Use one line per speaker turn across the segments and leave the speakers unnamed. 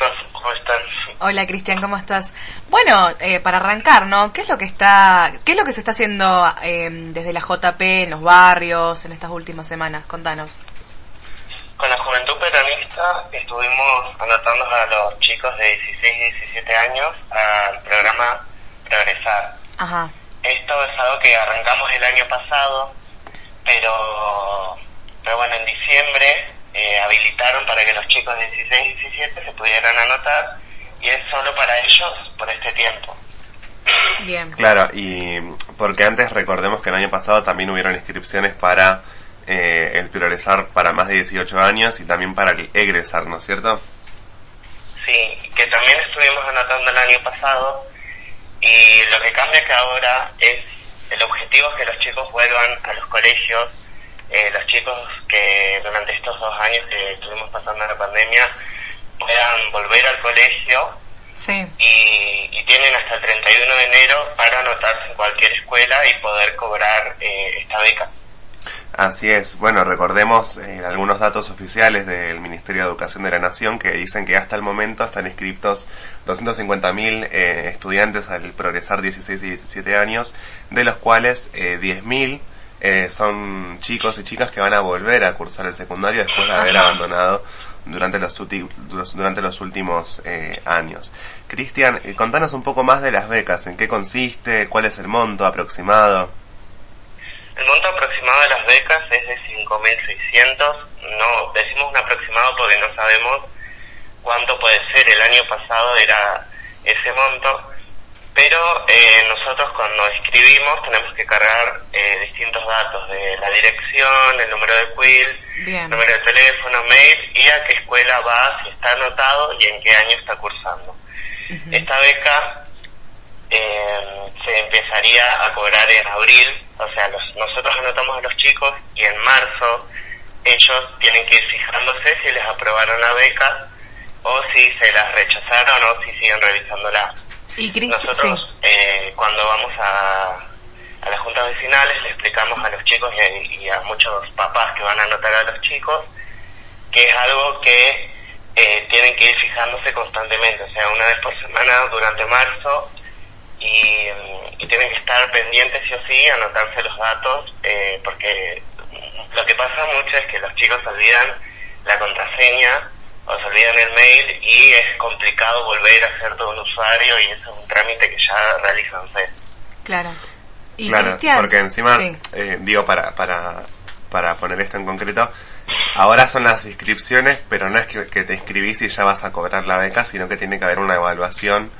chicos, ¿cómo están?
Hola Cristian, ¿cómo estás? Bueno, eh, para arrancar, ¿no? ¿Qué es lo que está, qué es lo que se está haciendo eh, desde la JP en los barrios en estas últimas semanas? Contanos.
Con la Juventud Peronista estuvimos anotando a los chicos de 16 y 17 años al programa Progresar.
Ajá.
Esto es algo que arrancamos el año pasado, pero, pero bueno, en diciembre eh, habilitaron para que los chicos de 16 y 17 se pudieran anotar y es solo para ellos por este tiempo.
Bien.
Claro, y porque antes recordemos que el año pasado también hubieron inscripciones para eh, el priorizar para más de 18 años y también para el egresar, ¿no es cierto?
Sí, que también estuvimos anotando el año pasado y lo que cambia que ahora es el objetivo es que los chicos vuelvan a los colegios eh, los chicos que durante estos dos años que estuvimos pasando la pandemia puedan volver al colegio
Sí.
y, y tienen hasta el 31 de enero para anotarse en cualquier escuela y poder cobrar eh, esta beca.
Así es. Bueno, recordemos eh, algunos datos oficiales del Ministerio de Educación de la Nación que dicen que hasta el momento están inscritos 250.000 eh, estudiantes al progresar 16 y 17 años, de los cuales eh, 10.000 eh, son chicos y chicas que van a volver a cursar el secundario después de haber
Ajá.
abandonado durante los- durante los últimos eh, años. Cristian, eh, contanos un poco más de las becas, en qué consiste, cuál es el monto aproximado.
El monto aproximado de las becas es de 5.600. No, decimos un aproximado porque no sabemos cuánto puede ser. El año pasado era ese monto. Pero eh, nosotros cuando escribimos tenemos que cargar eh, distintos datos de la dirección, el número de quill, número de teléfono, mail y a qué escuela va, si está anotado y en qué año está cursando. Esta beca eh, se empezaría a cobrar en abril, o sea, los- nosotros anotamos a los chicos y en marzo ellos tienen que ir fijándose si les aprobaron la beca o si se las rechazaron o si siguen revisándola.
Y
Nosotros
sí.
eh, cuando vamos a, a las juntas vecinales le explicamos a los chicos y a, y a muchos papás que van a anotar a los chicos que es algo que eh, tienen que ir fijándose constantemente, o sea, una vez por semana durante marzo y, y tienen que estar pendientes sí o sí, anotarse los datos, eh, porque lo que pasa mucho es que los chicos olvidan la contraseña o olvidan el mail y es complicado volver a ser todo un usuario y eso es un trámite que ya realizan ustedes.
Claro. Y
Claro,
Cristian,
porque encima,
sí.
eh, digo, para, para, para poner esto en concreto, ahora son las inscripciones, pero no es que, que te inscribís y ya vas a cobrar la beca, sino que tiene que haber una evaluación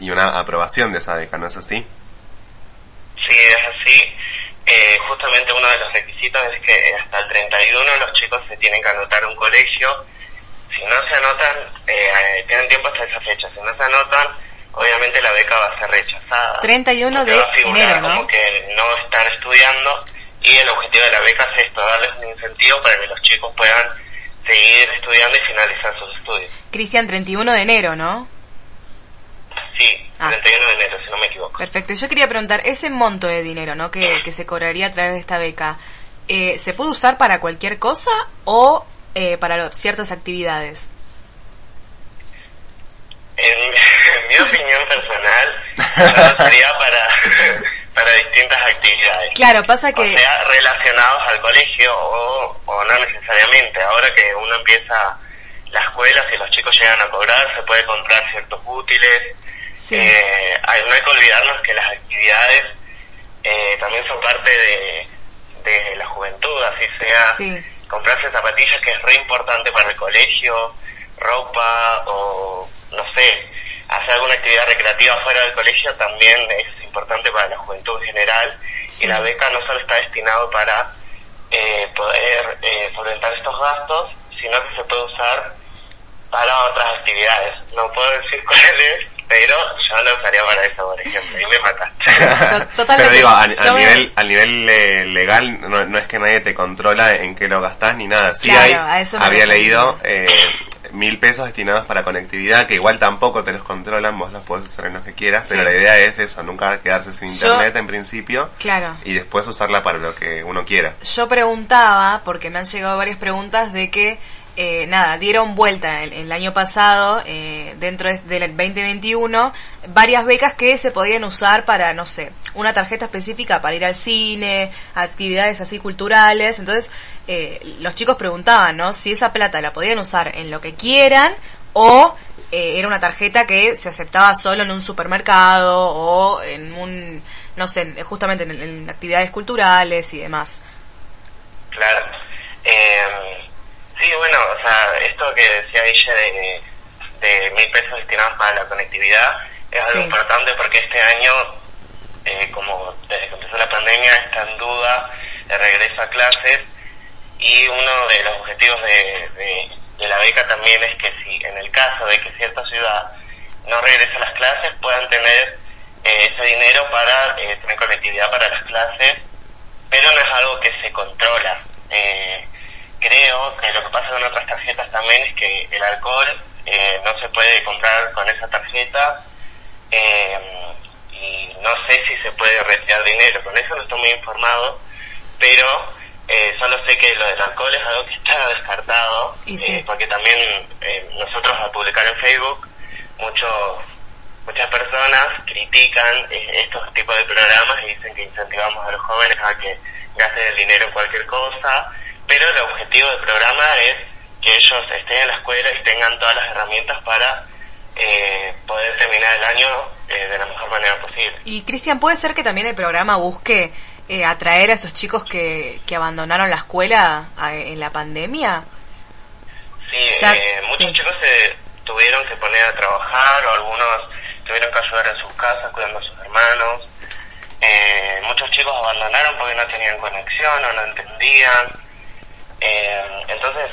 y una aprobación de esa beca, ¿no es así?
Sí, es así. Eh, justamente uno de los requisitos es que hasta el 31 los chicos se tienen que anotar a un colegio. Si no se anotan, eh, eh, tienen tiempo hasta esa fecha. Si no se anotan, obviamente la beca va a ser rechazada.
31
Porque
de
va a figurar
enero, ¿no?
Como que no están estudiando y el objetivo de la beca es esto, darles un incentivo para que los chicos puedan seguir estudiando y finalizar sus estudios.
Cristian, 31 de enero, ¿no?
Sí,
Ah.
31 de enero, si no me equivoco.
Perfecto. Yo quería preguntar, ese monto de dinero, ¿no? Que, que se cobraría a través de esta beca, eh, ¿se puede usar para cualquier cosa o eh, para ciertas actividades?
En, en mi opinión personal, sería para, para distintas actividades.
Claro, pasa que...
O sea, relacionados al colegio o, o no necesariamente. Ahora que uno empieza la escuela, si los chicos llegan a cobrar, se puede comprar ciertos útiles.
Sí.
Eh, no hay que olvidarnos que las actividades eh, también son parte de, de la juventud, así sea
Sí.
Comprarse zapatillas que es re importante para el colegio, ropa o no sé, hacer alguna actividad recreativa fuera del colegio también es importante para la juventud en general
Sí.
y la beca no solo está destinado para eh, poder eh, solventar estos gastos, sino que se puede usar para otras actividades. No puedo decir cuáles, pero yo lo usaría para eso, por ejemplo, y me mataste.
Totalmente.
Pero digo, a, a
Yo me-
nivel, a nivel eh, legal, no, no es que nadie te controla en qué lo gastás ni nada. Sí
Claro,
hay,
a eso me
había leído eh, mil pesos destinados para conectividad, que igual tampoco te los controlan, vos los podés usar en lo que quieras, pero
Sí.
la idea es eso, nunca quedarse sin
Yo-
internet en principio
Claro.
y después usarla para lo que uno quiera.
Yo preguntaba, porque me han llegado varias preguntas de que, eh, nada, dieron vuelta el, el año pasado, eh, dentro del 2021 varias becas que se podían usar para, no sé, una tarjeta específica para ir al cine, actividades así culturales. Entonces, eh, los chicos preguntaban, ¿no? Si esa plata la podían usar en lo que quieran o eh, era una tarjeta que se aceptaba solo en un supermercado o en un, no sé, justamente en, actividades culturales y demás.
Claro. Eh, sí, bueno, o sea, esto que decía ella de, de mil pesos destinados para la conectividad es algo importante porque este año, eh, como desde que empezó la pandemia, está en duda el regreso a clases y uno de los objetivos de de la beca también es que si en el caso de que cierta ciudad no regrese a las clases, puedan tener eh, ese dinero para eh, tener conectividad para las clases, pero no es algo que se controla. Eh, creo que lo que pasa con otras tarjetas también es que el alcohol no se puede comprar con esa tarjeta y no sé si se puede retirar dinero, con eso no estoy muy informado, pero eh, solo sé que lo del alcohol es algo que está descartado, eh, porque también eh, nosotros al publicar en Facebook, muchos muchas personas critican estos tipos de programas y dicen que incentivamos a los jóvenes a que gasten el dinero en cualquier cosa, pero el objetivo del programa es que ellos estén en la escuela y tengan todas las herramientas para poder terminar el año de la mejor manera posible.
Y Cristian, ¿puede ser que también el programa busque eh, atraer a esos chicos que, que abandonaron la escuela en la pandemia?
Sí, eh, muchos chicos se tuvieron que poner a trabajar o algunos tuvieron que ayudar en sus casas cuidando a sus hermanos. Eh, muchos chicos abandonaron porque no tenían conexión o no entendían. Entonces,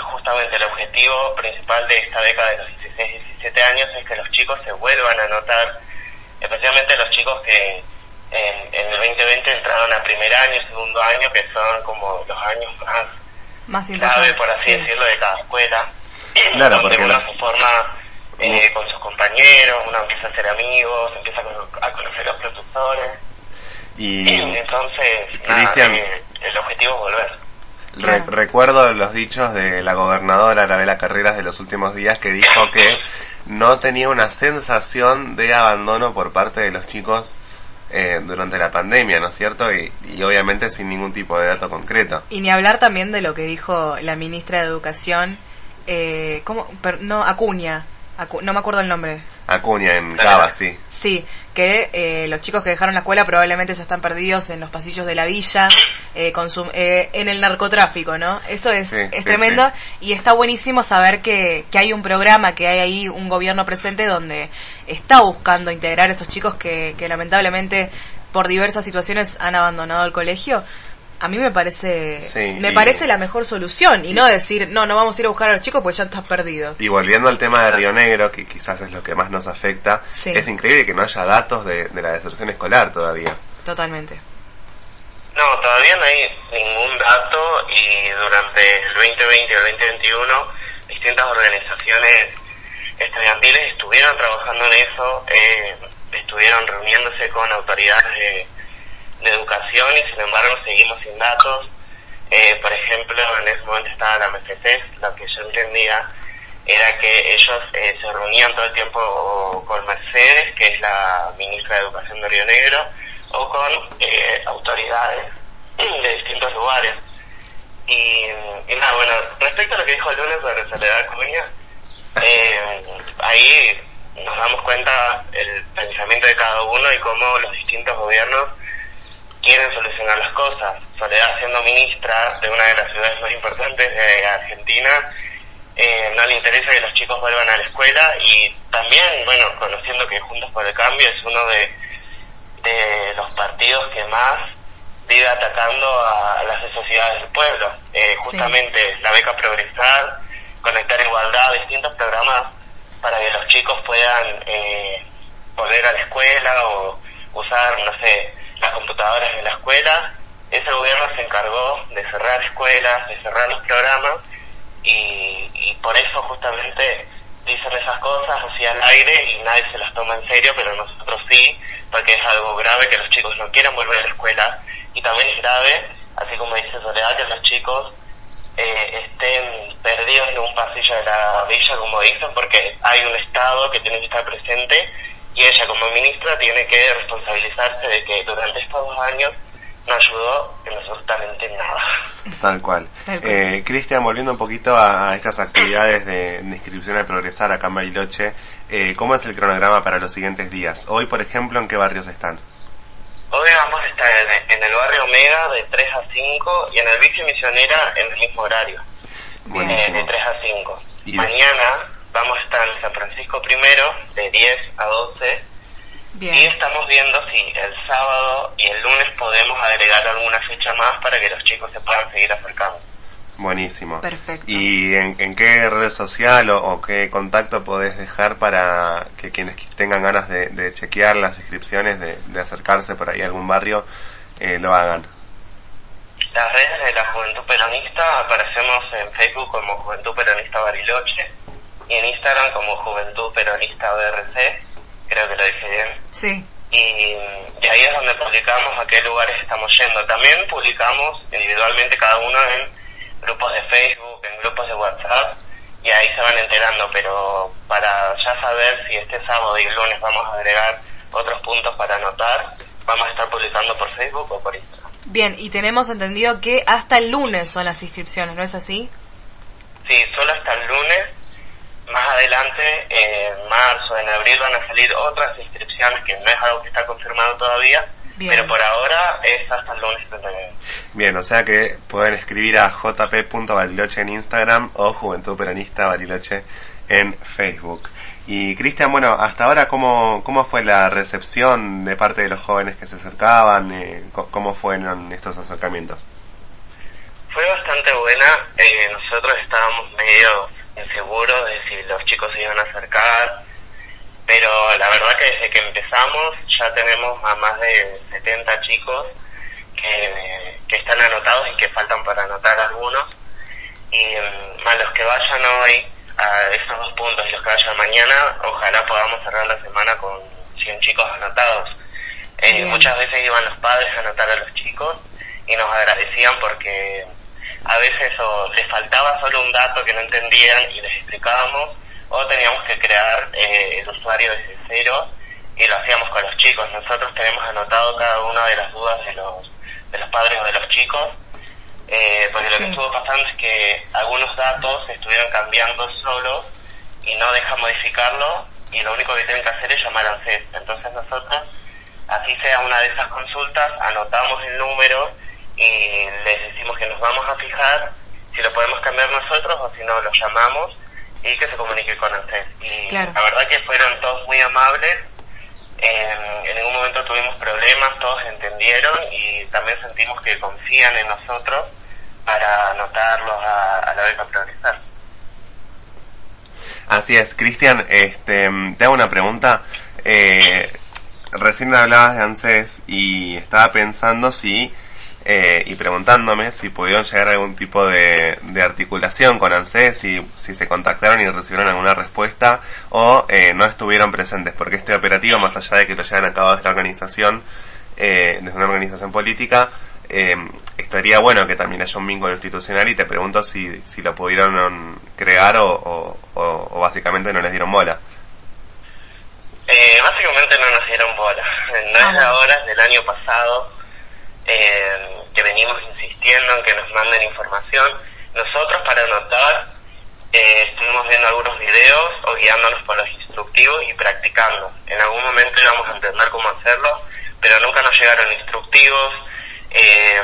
justamente el objetivo principal de esta beca de los 16 17 años es que los chicos se vuelvan a notar, especialmente los chicos que en, el 2020 entraron a primer año, segundo año, que son como los años más,
más
clave, por así decirlo, de cada escuela.
Claro,
donde uno se forma eh, con sus compañeros, uno empieza a ser amigos, empieza a conocer a los productores. Y entonces, eh, el objetivo es volver.
Recuerdo los dichos de la gobernadora Arabela Carreras de los últimos días que dijo que no tenía una sensación de abandono por parte de los chicos eh, durante la pandemia, ¿no es cierto? Y, obviamente sin ningún tipo de dato concreto.
Y ni hablar también de lo que dijo la ministra de Educación, eh, ¿cómo? no, Acuña, no me acuerdo el nombre.
Acuña, en Cava, sí.
Sí, que eh, los chicos que dejaron la escuela probablemente ya están perdidos en los pasillos de la villa, eh, eh, en el narcotráfico, ¿no? Eso es, es tremendo y está buenísimo saber que, que hay un programa, que hay ahí un gobierno presente donde está buscando integrar a esos chicos que, que lamentablemente por diversas situaciones han abandonado el colegio a mí me parece me parece la mejor solución. Y, no decir no no vamos a ir a buscar a los chicos porque ya estás perdido
y volviendo al tema de Río Negro que quizás es lo que más nos afecta es increíble que no haya datos de, la deserción escolar todavía.
Totalmente.
No todavía no hay ningún dato y durante el 2020 y el 2021 distintas organizaciones estudiantiles estuvieron trabajando en eso eh, estuvieron reuniéndose con autoridades de de educación y sin embargo seguimos sin datos. Eh, por ejemplo, en ese momento estaba la MFC, lo que yo entendía era que ellos eh, se reunían todo el tiempo con Mercedes, que es la ministra de Educación de Río Negro, o con eh, autoridades de distintos lugares. Y, nada, bueno, respecto a lo que dijo el lunes sobre Soledad Cuña, ahí nos damos cuenta el pensamiento de cada uno y cómo los distintos gobiernos quieren solucionar las cosas. Soledad siendo ministra de una de las ciudades más importantes de Argentina, eh, no le interesa que los chicos vuelvan a la escuela y también, bueno, conociendo que Juntos por el Cambio es uno de, de los partidos que más vive atacando a las necesidades del pueblo. Eh, justamente la beca Progresar, Conectar Igualdad, distintos programas para que los chicos puedan eh, volver a la escuela o usar, no sé, las computadoras en la escuela, ese gobierno se encargó de cerrar escuelas, de cerrar los programas y, por eso justamente dicen esas cosas así al aire y nadie se las toma en serio, pero nosotros sí, porque es algo grave que los chicos no quieran volver a la escuela y también es grave, así como dice Soledad, que los chicos eh, estén perdidos en un pasillo de la villa, como dicen, porque hay un Estado que tiene que estar presente y ella como ministra tiene que responsabilizarse de que durante estos dos años no ayudó en absolutamente nada.
Tal cual. Eh, Cristian, volviendo un poquito a, estas actividades de, inscripción al progresar acá en Bariloche, eh, ¿cómo es el cronograma para los siguientes días? Hoy, por ejemplo, ¿en qué barrios están?
Hoy vamos a estar en, el barrio Omega de 3 a 5 y en el Bici Misionera en el mismo horario, eh, de 3 a 5. Mañana vamos a estar en San Francisco primero de 10 a 12 y estamos viendo si el sábado y el lunes podemos agregar alguna fecha más para que los chicos se puedan seguir acercando.
Buenísimo.
Perfecto.
¿Y en, qué red social o, qué contacto podés dejar para que quienes tengan ganas de, chequear las inscripciones, de, acercarse por ahí a algún barrio, eh, lo hagan?
Las redes de la Juventud Peronista aparecemos en Facebook como Juventud Peronista Bariloche y en Instagram como Juventud Peronista BRC, creo que lo dije bien.
Sí.
Y, y, ahí es donde publicamos a qué lugares estamos yendo. También publicamos individualmente cada uno en grupos de Facebook, en grupos de WhatsApp, y ahí se van enterando, pero para ya saber si este sábado y lunes vamos a agregar otros puntos para anotar, vamos a estar publicando por Facebook o por Instagram.
Bien, y tenemos entendido que hasta el lunes son las inscripciones, ¿no es así?
Sí, solo hasta el lunes. Más adelante, en marzo, en abril, van a salir otras inscripciones, que no es algo que está confirmado todavía, pero por ahora es hasta el lunes 39.
Bien, o sea que pueden escribir a jp.bariloche en Instagram o Juventud Peronista Bariloche en Facebook. Y Cristian, bueno, hasta ahora, ¿cómo, ¿cómo fue la recepción de parte de los jóvenes que se acercaban? Eh, ¿Cómo fueron estos acercamientos?
Fue bastante buena. Eh, nosotros estábamos medio inseguros de si los chicos se iban a acercar pero la verdad que desde que empezamos ya tenemos a más de 70 chicos que, están anotados y que faltan para anotar algunos. Y mm, a los que vayan hoy a esos dos puntos y los que vayan mañana, ojalá podamos cerrar la semana con 100 chicos anotados. Eh, muchas veces iban los padres a anotar a los chicos y nos agradecían porque a veces les faltaba solo un dato que no entendían y les explicábamos o teníamos que crear eh, el usuario desde cero y lo hacíamos con los chicos. Nosotros tenemos anotado cada una de las dudas de los, de los padres o de los chicos, eh, porque lo que estuvo pasando es que algunos datos estuvieron cambiando solos y no dejan modificarlo y lo único que tienen que hacer es llamar a ANSES. Entonces nosotros, así sea una de esas consultas, anotamos el número y les decimos que nos vamos a fijar si lo podemos cambiar nosotros o si no lo llamamos y que se comunique con usted. Y la verdad que fueron todos muy amables, en, ningún momento tuvimos problemas, todos entendieron y también sentimos que confían en nosotros para anotarlos a, la vez a progresar.
Así es, Cristian, este, te hago una pregunta. Eh, recién hablabas de ANSES y estaba pensando si eh, y preguntándome si pudieron llegar a algún tipo de, articulación con ANSES, si, si se contactaron y recibieron alguna respuesta o eh, no estuvieron presentes, porque este operativo, más allá de que lo llevan a cabo desde la organización, eh, desde una organización política, estaría bueno que también haya un vínculo institucional y te pregunto si, si lo pudieron crear o, o, básicamente no les dieron bola.
básicamente no nos dieron bola. No es ah, ahora, del año pasado eh, que venimos insistiendo en que nos manden información. Nosotros para anotar eh, estuvimos viendo algunos videos o guiándonos por los instructivos y practicando. En algún momento íbamos a entender cómo hacerlo, pero nunca nos llegaron instructivos eh,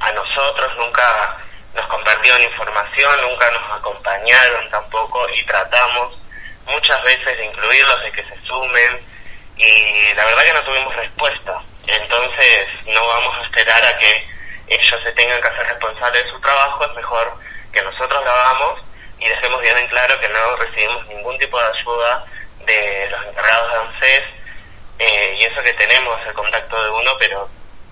a nosotros, nunca nos compartieron información, nunca nos acompañaron tampoco y tratamos muchas veces de incluirlos, de que se sumen y la verdad que no tuvimos respuesta. Entonces no vamos a esperar a que ellos se tengan que hacer responsables de su trabajo, es mejor que nosotros lo hagamos y dejemos bien en claro que no recibimos ningún tipo de ayuda de los encargados de ANSES eh, y eso que tenemos el contacto de uno, pero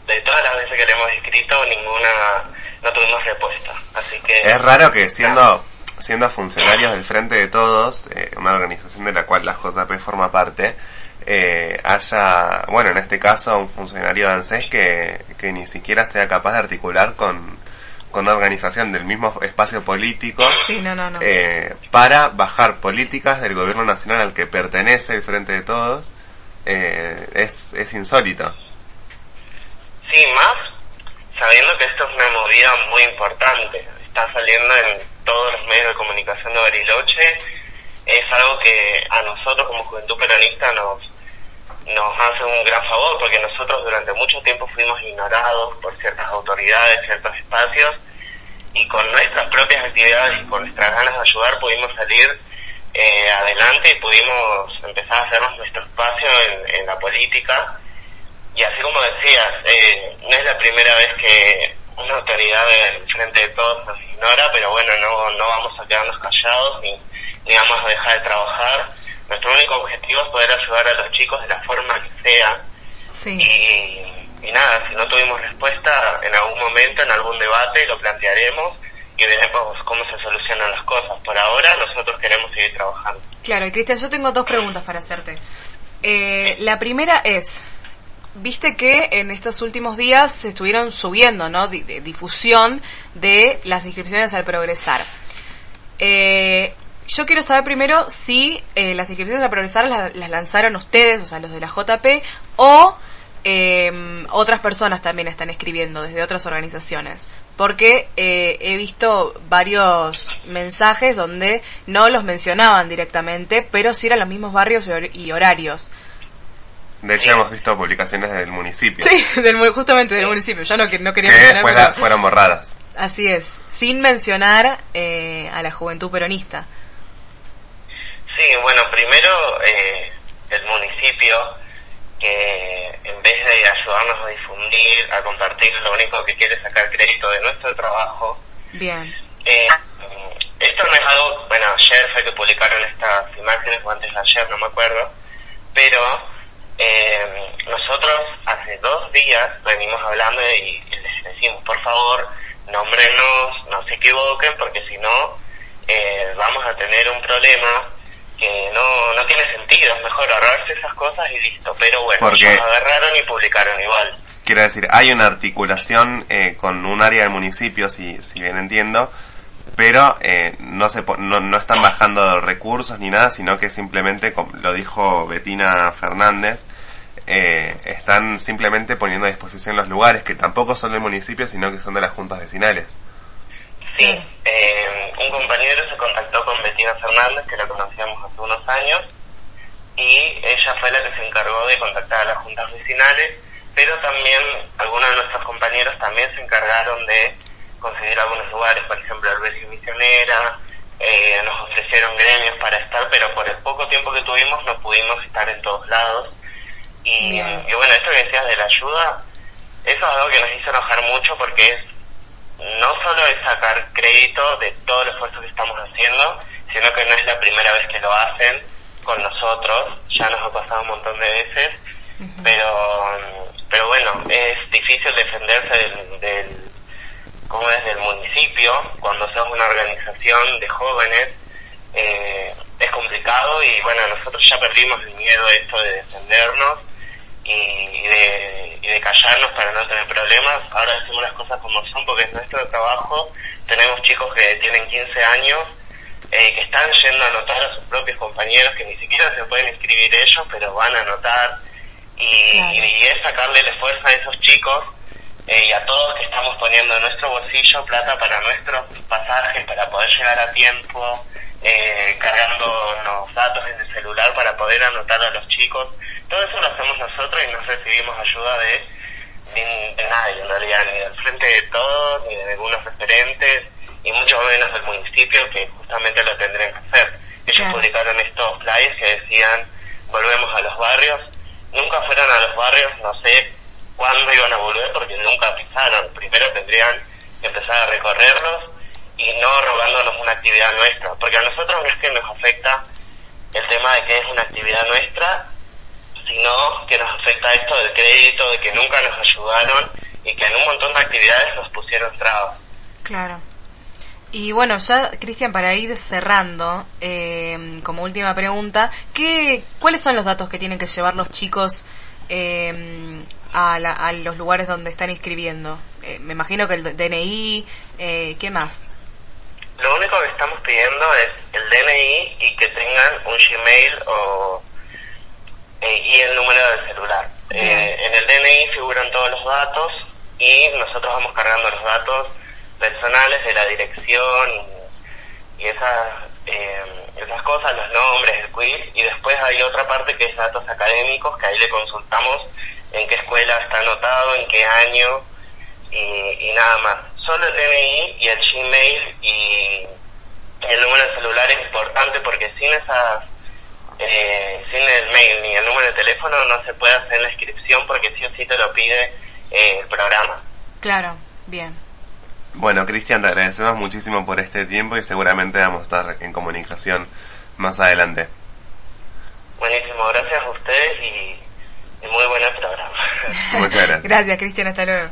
de todas las veces que le hemos escrito ninguna no tuvimos respuesta. Así que
es raro que siendo siendo funcionarios del Frente de Todos, eh, una organización de la cual la JP forma parte, eh, haya, bueno, en este caso, un funcionario de ANSES que, que ni siquiera sea capaz de articular con, con una organización del mismo espacio político
sí, no, no, no.
Eh, para bajar políticas del gobierno nacional al que pertenece el Frente de Todos eh, es, es insólito.
Sí, más sabiendo que esto es una movida muy importante. Está saliendo en todos los medios de comunicación de Bariloche. Es algo que a nosotros como Juventud Peronista nos, nos hace un gran favor porque nosotros durante mucho tiempo fuimos ignorados por ciertas autoridades, ciertos espacios y con nuestras propias actividades y con nuestras ganas de ayudar pudimos salir eh, adelante y pudimos empezar a hacernos nuestro espacio en, la política. Y así como decías, eh, no es la primera vez que una autoridad del frente de todos nos ignora, pero bueno, no, no vamos a quedarnos callados ni, ni vamos a dejar de trabajar nuestro único objetivo es poder ayudar a los chicos de la forma que sea. Y, nada, si no tuvimos respuesta, en algún momento, en algún debate, lo plantearemos y veremos cómo se solucionan las cosas. Por ahora, nosotros queremos seguir trabajando.
Claro, y Cristian, yo tengo dos preguntas para hacerte. Eh, la primera es, viste que en estos últimos días se estuvieron subiendo, ¿no? difusión de las inscripciones al progresar. Eh, yo quiero saber primero si eh, las inscripciones a progresar las, lanzaron ustedes, o sea, los de la JP, o em, otras personas también están escribiendo desde otras organizaciones. Porque eh, he visto varios mensajes donde no los mencionaban directamente, pero sí eran los mismos barrios y horarios.
De hecho, hemos visto publicaciones del municipio.
Sí, del, justamente del municipio. Ya no, no quería
que fueron borradas.
Así es, sin mencionar eh, a la juventud peronista.
Sí, bueno, primero eh, el municipio que en vez de ayudarnos a difundir, a compartir, lo único que quiere es sacar crédito de nuestro trabajo.
Bien.
Eh, esto no es algo, bueno, ayer fue que publicaron estas imágenes, o antes de ayer, no me acuerdo, pero eh, nosotros hace dos días venimos hablando y, les decimos, por favor, nómbrenos, no se equivoquen, porque si no, vamos a tener un problema que no, no tiene sentido, es mejor ahorrarse esas cosas y listo. Pero bueno, Porque, agarraron y publicaron igual.
Quiero decir, hay una articulación eh, con un área del municipio, si, si bien entiendo, pero eh, no, se, no, no están bajando recursos ni nada, sino que simplemente, como lo dijo Betina Fernández, eh, están simplemente poniendo a disposición los lugares que tampoco son del municipio, sino que son de las juntas vecinales.
Sí, eh, un compañero se contactó con Betina Fernández, que la conocíamos hace unos años, y ella fue la que se encargó de contactar a las juntas vecinales, pero también algunos de nuestros compañeros también se encargaron de conseguir algunos lugares, por ejemplo, el Misionera, eh, nos ofrecieron gremios para estar, pero por el poco tiempo que tuvimos no pudimos estar en todos lados. Y, y bueno, esto que decías de la ayuda, eso es algo que nos hizo enojar mucho porque es no solo es sacar crédito de todo el esfuerzo que estamos haciendo, sino que no es la primera vez que lo hacen con nosotros, ya nos ha pasado un montón de veces, pero pero bueno, es difícil defenderse del, del como es del municipio, cuando sos una organización de jóvenes, eh, es complicado y bueno, nosotros ya perdimos el miedo esto de defendernos y, de, y de callarnos para no tener problemas. Ahora decimos las cosas como son porque es nuestro trabajo. Tenemos chicos que tienen 15 años eh, que están yendo a anotar a sus propios compañeros que ni siquiera se pueden inscribir ellos, pero van a anotar. Y, y, es sacarle el esfuerzo a esos chicos eh, y a todos que estamos poniendo en nuestro bolsillo plata para nuestros pasajes, para poder llegar a tiempo, eh, cargando los datos en el celular para poder anotar a los chicos. Todo eso lo hacemos nosotros y no recibimos ayuda de, de, nadie, en realidad, ni del frente de todos, ni de algunos referentes, y mucho menos del municipio que justamente lo tendrían que hacer. Ellos publicaron estos flyers que decían, volvemos a los barrios. Nunca fueron a los barrios, no sé cuándo iban a volver porque nunca pisaron. Primero tendrían que empezar a recorrerlos y no robándonos una actividad nuestra, porque a nosotros no es que nos afecta el tema de que es una actividad nuestra, sino que nos afecta esto del crédito, de que nunca nos ayudaron y que en un montón de actividades nos pusieron trabas.
Claro. Y bueno, ya, Cristian, para ir cerrando, eh, como última pregunta, ¿qué, ¿cuáles son los datos que tienen que llevar los chicos eh, a, a los lugares donde están inscribiendo? Eh, me imagino que el DNI, eh, ¿qué más?
Lo único que estamos pidiendo es el DNI y que tengan un Gmail o, eh, y el número de celular. en el DNI figuran todos los datos y nosotros vamos cargando los datos personales de la dirección y, esas, esas cosas, los nombres, el quiz, y después hay otra parte que es datos académicos, que ahí le consultamos en qué escuela está anotado, en qué año y, nada más. Solo el DNI y el Gmail y el número de celular es importante porque sin esas eh, sin el mail ni el número de teléfono no se puede hacer la inscripción porque sí o sí te lo pide eh, el programa.
Claro, bien.
Bueno, Cristian, te agradecemos muchísimo por este tiempo y seguramente vamos a estar en comunicación más adelante.
Buenísimo, gracias a ustedes y, y muy buen programa.
Muchas gracias.
gracias, Cristian, hasta luego.